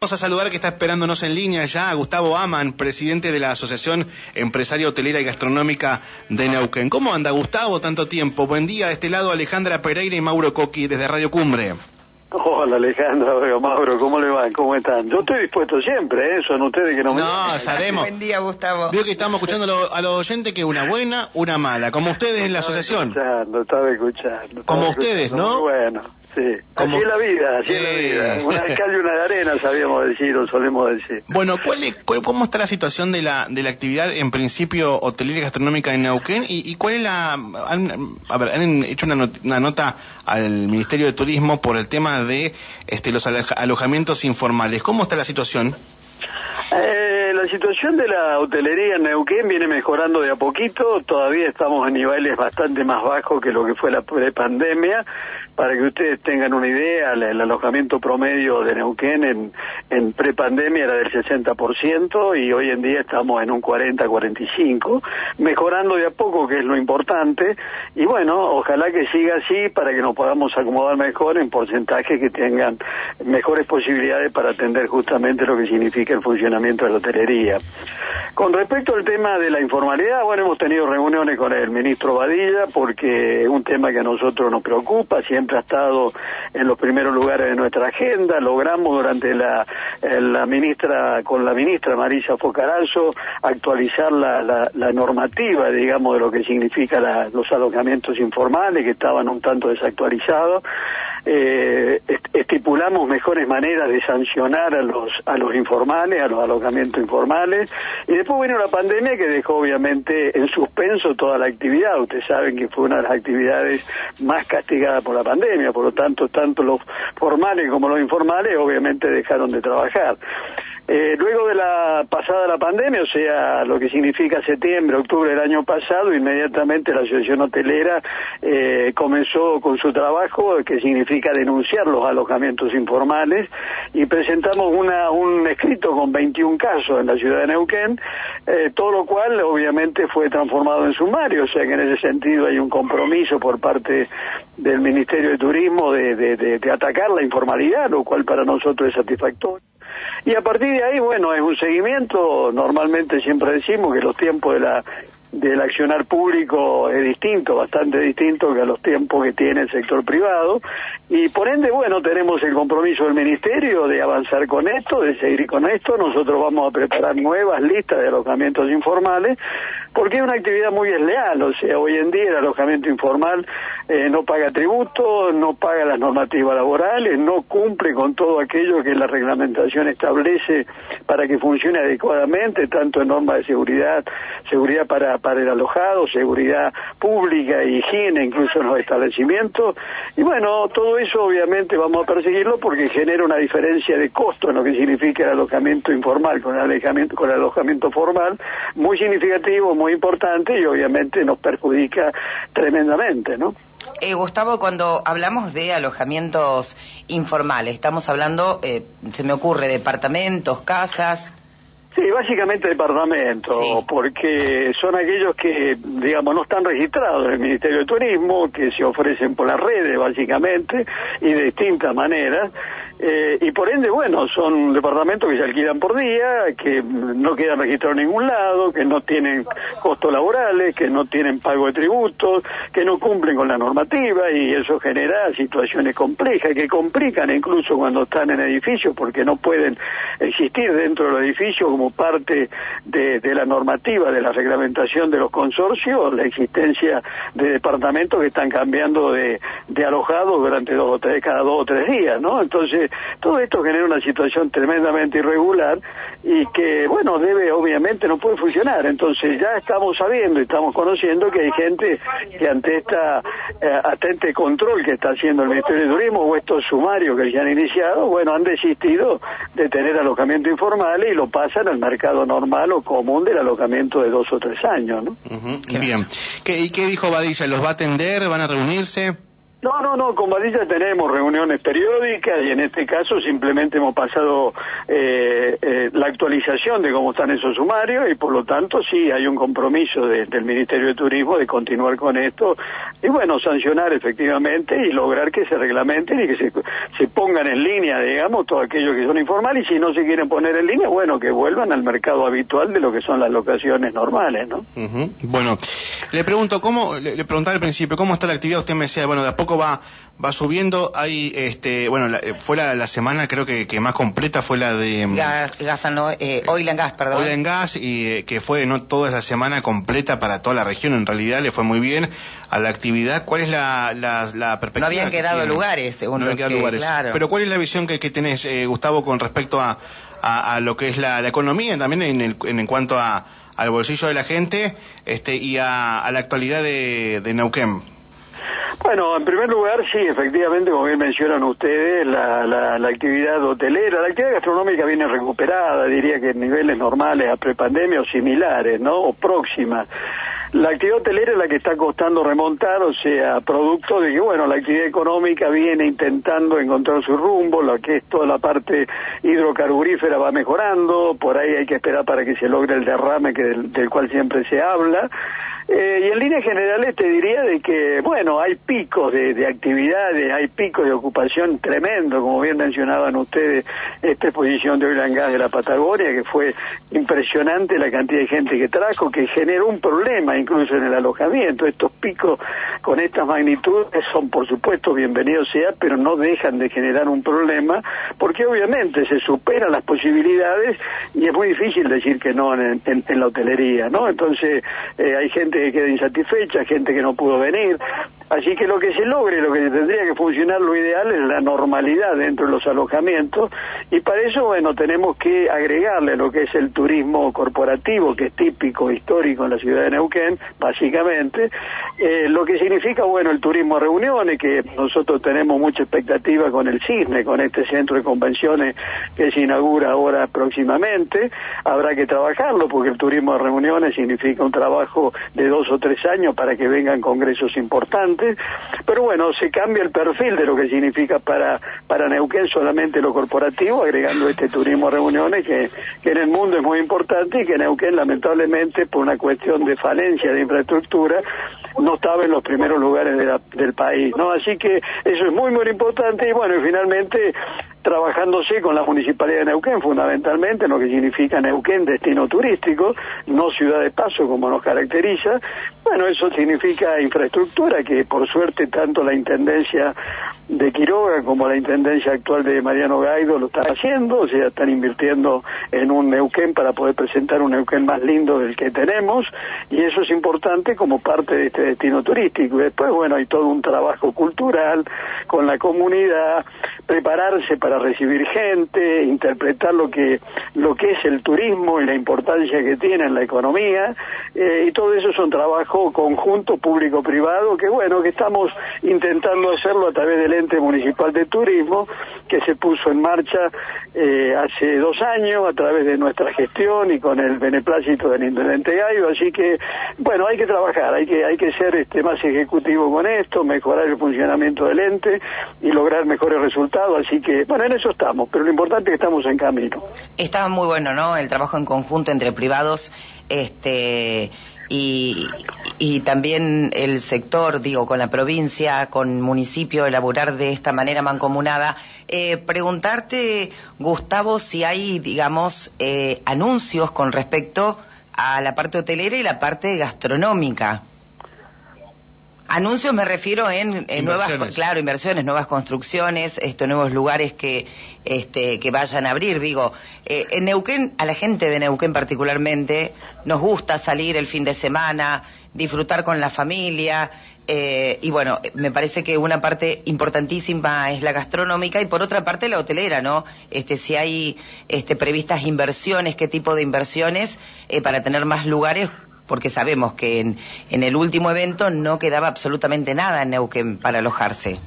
Vamos a saludar que está esperándonos en línea ya a Gustavo Aman, presidente de la Asociación Empresaria Hotelera y Gastronómica de Neuquén. ¿Cómo anda Gustavo? Tanto tiempo. Buen día. De este lado Alejandra Pereira y Mauro Coqui desde Radio Cumbre. Hola Alejandra, Mauro, ¿cómo le va? ¿Cómo están? Yo estoy dispuesto siempre, ¿eh? son ustedes que no me... No, sabemos. Buen día, Gustavo. Veo que estamos escuchando a los oyentes que una buena, una mala, como ustedes en la asociación. Estaba escuchando, estaba escuchando. Como ustedes, ¿no? Bueno. Sí, Como- así es la vida, así es la Eh. vida. Una de cal y una de arena, sabíamos decir, o solemos decir. Bueno, ¿cuál es- cuál- ¿cómo está la situación de la, de la actividad en principio hotelera y gastronómica en Neuquén? ¿Y, y cuál es la... Han, a ver, han hecho una, not- una nota al Ministerio de Turismo por el tema de este, los aloja- alojamientos informales. ¿Cómo está la situación? Eh, la situación de la hotelería en Neuquén viene mejorando de a poquito, todavía estamos a niveles bastante más bajos que lo que fue la prepandemia. Para que ustedes tengan una idea, el, el alojamiento promedio de Neuquén en, en prepandemia era del 60% y hoy en día estamos en un 40-45%, mejorando de a poco, que es lo importante. Y bueno, ojalá que siga así para que nos podamos acomodar mejor en porcentajes que tengan mejores posibilidades para atender justamente lo que significa el funcionamiento de la hotelería. Con respecto al tema de la informalidad, bueno, hemos tenido reuniones con el ministro Badilla porque es un tema que a nosotros nos preocupa, siempre ha estado en los primeros lugares de nuestra agenda, logramos durante la, eh, ministra, con la ministra Marisa Focarazo, actualizar la, la- la normativa, digamos, de lo que significa los alojamientos informales, que estaban un tanto desactualizados. Eh, est- estipulamos mejores maneras de sancionar a los a los informales, a los alojamientos informales y después vino la pandemia que dejó obviamente en suspenso toda la actividad. Ustedes saben que fue una de las actividades más castigadas por la pandemia, por lo tanto tanto los formales como los informales obviamente dejaron de trabajar. Eh, luego de la pasada la pandemia, o sea, lo que significa septiembre, octubre del año pasado, inmediatamente la Asociación Hotelera eh, comenzó con su trabajo, que significa denunciar los alojamientos informales, y presentamos una, un escrito con 21 casos en la ciudad de Neuquén, eh, todo lo cual obviamente fue transformado en sumario, o sea que en ese sentido hay un compromiso por parte del Ministerio de Turismo de, de- de- de atacar la informalidad, lo cual para nosotros es satisfactorio. Y a partir de ahí, bueno, es un seguimiento, normalmente siempre decimos que los tiempos de la del accionar público es distinto, bastante distinto que a los tiempos que tiene el sector privado. Y por ende, bueno, tenemos el compromiso del Ministerio de avanzar con esto, de seguir con esto, nosotros vamos a preparar nuevas listas de alojamientos informales porque es una actividad muy desleal, o sea, hoy en día el alojamiento informal eh, no paga tributo, no paga las normativas laborales, no cumple con todo aquello que la reglamentación establece para que funcione adecuadamente, tanto en normas de seguridad, seguridad para, para el alojado, seguridad pública, higiene, incluso en los establecimientos. Y bueno, todo eso obviamente vamos a perseguirlo porque genera una diferencia de costo en lo que significa el alojamiento informal con el alojamiento, con el alojamiento formal, muy significativo, muy importante y obviamente nos perjudica tremendamente, ¿no? Eh, Gustavo, cuando hablamos de alojamientos informales, estamos hablando, eh, se me ocurre, departamentos, casas. Sí, básicamente departamentos, Sí. porque son aquellos que, digamos, no están registrados en el Ministerio de Turismo, que se ofrecen por las redes, básicamente, y de distintas maneras. Eh, y por ende, bueno, son departamentos que se alquilan por día, que no quedan registrados en ningún lado, que no tienen costos laborales, que no tienen pago de tributos, que no cumplen con la normativa y eso genera situaciones complejas que complican incluso cuando están en edificios porque no pueden existir dentro del edificio como parte de, la normativa, de la reglamentación de los consorcios, la existencia de departamentos que están cambiando de, de alojados durante dos o tres, cada dos o tres días, ¿no? Entonces, todo esto genera una situación tremendamente irregular y que, bueno, debe, obviamente, no puede funcionar. Entonces, ya estamos sabiendo y estamos conociendo que hay gente que ante esta, eh, ante este control que está haciendo el Ministerio de Turismo o estos sumarios que ya han iniciado, bueno, han desistido de tener alojamiento informal y lo pasan al mercado normal o común del alojamiento de dos o tres años, ¿no? Bien. ¿Qué, ¿Y qué dijo Badilla? ¿Los va a atender? ¿Van a reunirse? No, no, no, con Badilla tenemos reuniones periódicas y en este caso simplemente hemos pasado eh, eh, la actualización de cómo están esos sumarios y por lo tanto sí hay un compromiso del Ministerio de Turismo de continuar con esto y bueno, sancionar efectivamente y lograr que se reglamenten y que se, se pongan en línea, digamos, todos aquellos que son informales y si no se quieren poner en línea, bueno, que vuelvan al mercado habitual de lo que son las locaciones normales, ¿no? Bueno, le pregunto, ¿cómo, le, le preguntaba al principio, ¿cómo está la actividad? Usted me decía, bueno, de a poco va va subiendo. Hay, este, bueno, la, fue la, la, semana creo que, que, más completa fue la de mm, gas, gas no, eh, oil and gas, perdón. Oil and gas y eh, que fue no toda esa semana completa para toda la región. En realidad le fue muy bien a la actividad. ¿Cuál es la, la, la perspectiva? No habían quedado lugares, según no habían quedado que, lugares. Claro. Pero ¿cuál es la visión que, que tenés, eh, Gustavo, con respecto a, a, a, lo que es la, la economía también en, el, en, en cuanto a al bolsillo de la gente este y a, a la actualidad de, de Neuquén? Bueno, en primer lugar, sí, efectivamente, como bien mencionan ustedes, la, la, la, actividad hotelera, la actividad gastronómica viene recuperada, diría que en niveles normales a prepandemia o similares, ¿no? O próximas. La actividad hotelera es la que está costando remontar, o sea, producto de que, bueno, la actividad económica viene intentando encontrar su rumbo, lo que es toda la parte hidrocarburífera va mejorando, por ahí hay que esperar para que se logre el derrame que del, del cual siempre se habla. Eh, y en líneas generales te diría de que, bueno, hay picos de, de, actividades, hay picos de ocupación tremendo, como bien mencionaban ustedes, esta exposición de oil and de la Patagonia, que fue impresionante la cantidad de gente que trajo, que generó un problema incluso en el alojamiento. Estos picos con estas magnitudes son, por supuesto, bienvenidos sea, pero no dejan de generar un problema, porque obviamente se superan las posibilidades y es muy difícil decir que no en, en, en la hotelería, ¿no? Entonces, eh, hay gente que queda insatisfecha, gente que no pudo venir. Así que lo que se logre, lo que tendría que funcionar, lo ideal es la normalidad dentro de los alojamientos y para eso, bueno, tenemos que agregarle lo que es el turismo corporativo, que es típico, histórico en la ciudad de Neuquén, básicamente, eh, lo que significa, bueno, el turismo a reuniones, que nosotros tenemos mucha expectativa con el CISNE, con este centro de convenciones que se inaugura ahora próximamente, habrá que trabajarlo porque el turismo a reuniones significa un trabajo de dos o tres años para que vengan congresos importantes, pero bueno, se cambia el perfil de lo que significa para, para Neuquén solamente lo corporativo, agregando este turismo a reuniones que, que en el mundo es muy importante y que Neuquén lamentablemente por una cuestión de falencia de infraestructura no estaba en los primeros lugares de la, del país, ¿no? Así que eso es muy, muy importante y bueno, y finalmente trabajándose con la Municipalidad de Neuquén, fundamentalmente, en lo que significa Neuquén, destino turístico, no ciudad de paso como nos caracteriza. Bueno, eso significa infraestructura, que por suerte tanto la Intendencia de Quiroga como la Intendencia actual de Mariano Gaido lo están haciendo, o sea, están invirtiendo en un Neuquén para poder presentar un Neuquén más lindo del que tenemos, y eso es importante como parte de este destino turístico. Después, bueno, hay todo un trabajo cultural con la comunidad, prepararse para recibir gente, interpretar lo que lo que es el turismo y la importancia que tiene en la economía eh, y todo eso es un trabajo conjunto público-privado que bueno que estamos intentando hacerlo a través del ente municipal de turismo que se puso en marcha eh, hace dos años a través de nuestra gestión y con el beneplácito del intendente Gallo. Así que bueno hay que trabajar hay que hay que ser este más ejecutivo con esto mejorar el funcionamiento del ente y lograr mejores resultados así que bueno en eso estamos, pero lo importante es que estamos en camino. Está muy bueno, ¿no? El trabajo en conjunto entre privados, este y, también el sector, digo, con la provincia, con municipio, elaborar de esta manera mancomunada. Eh, preguntarte, Gustavo, si hay, digamos, eh, anuncios con respecto a la parte hotelera y la parte gastronómica. Anuncios me refiero en, en nuevas, claro, inversiones, nuevas construcciones, estos nuevos lugares que, este, que vayan a abrir. Digo, eh, en Neuquén, a la gente de Neuquén particularmente, nos gusta salir el fin de semana, disfrutar con la familia, eh, y bueno, me parece que una parte importantísima es la gastronómica y por otra parte la hotelera, ¿no? Este, si hay este, previstas inversiones, qué tipo de inversiones eh, para tener más lugares porque sabemos que en, en, el último evento no quedaba absolutamente nada en Neuquén para alojarse.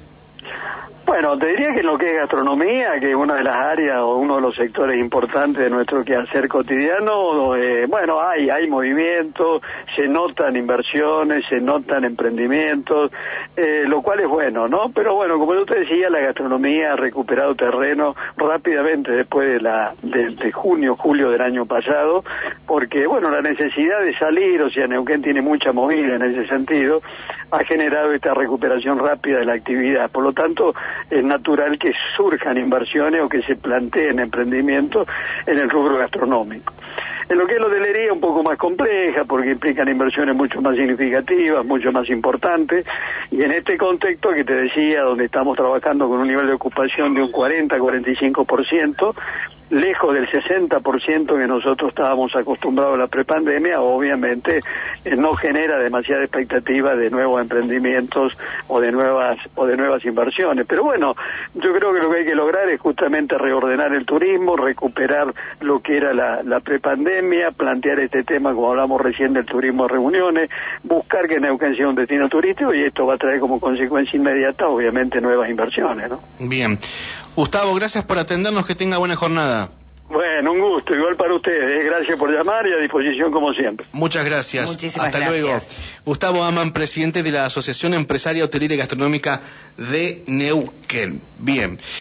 Bueno, te diría que en lo que es gastronomía, que es una de las áreas o uno de los sectores importantes de nuestro quehacer cotidiano, eh, bueno, hay, hay movimiento, se notan inversiones, se notan emprendimientos, eh, lo cual es bueno, ¿no? Pero bueno, como yo te decía, la gastronomía ha recuperado terreno rápidamente después de, la, de, junio, julio del año pasado, porque, bueno, la necesidad de salir, o sea, Neuquén tiene mucha movida en ese sentido, ha generado esta recuperación rápida de la actividad. Por lo tanto, es natural que surjan inversiones o que se planteen emprendimientos en el rubro gastronómico. En lo que es la hotelería un poco más compleja porque implican inversiones mucho más significativas, mucho más importantes y en este contexto que te decía, donde estamos trabajando con un nivel de ocupación de un 40-45%, lejos del 60% que nosotros estábamos acostumbrados a la prepandemia, obviamente eh, no genera demasiada expectativa de nuevos emprendimientos o de nuevas o de nuevas inversiones. Pero bueno, yo creo que lo que hay que lograr es justamente reordenar el turismo, recuperar lo que era la, la prepandemia, plantear este tema como hablamos recién del turismo de reuniones, buscar que Neuquén sea un destino turístico y esto va a traer como consecuencia inmediata obviamente nuevas inversiones, ¿no? Bien. Gustavo, gracias por atendernos, que tenga buena jornada. Bueno, un gusto, igual para ustedes. ¿eh? Gracias por llamar y a disposición como siempre. Muchas gracias. Muchísimas Hasta gracias. luego. Gustavo Aman, presidente de la Asociación Empresaria Hotelera y Gastronómica de Neuquén. Bien.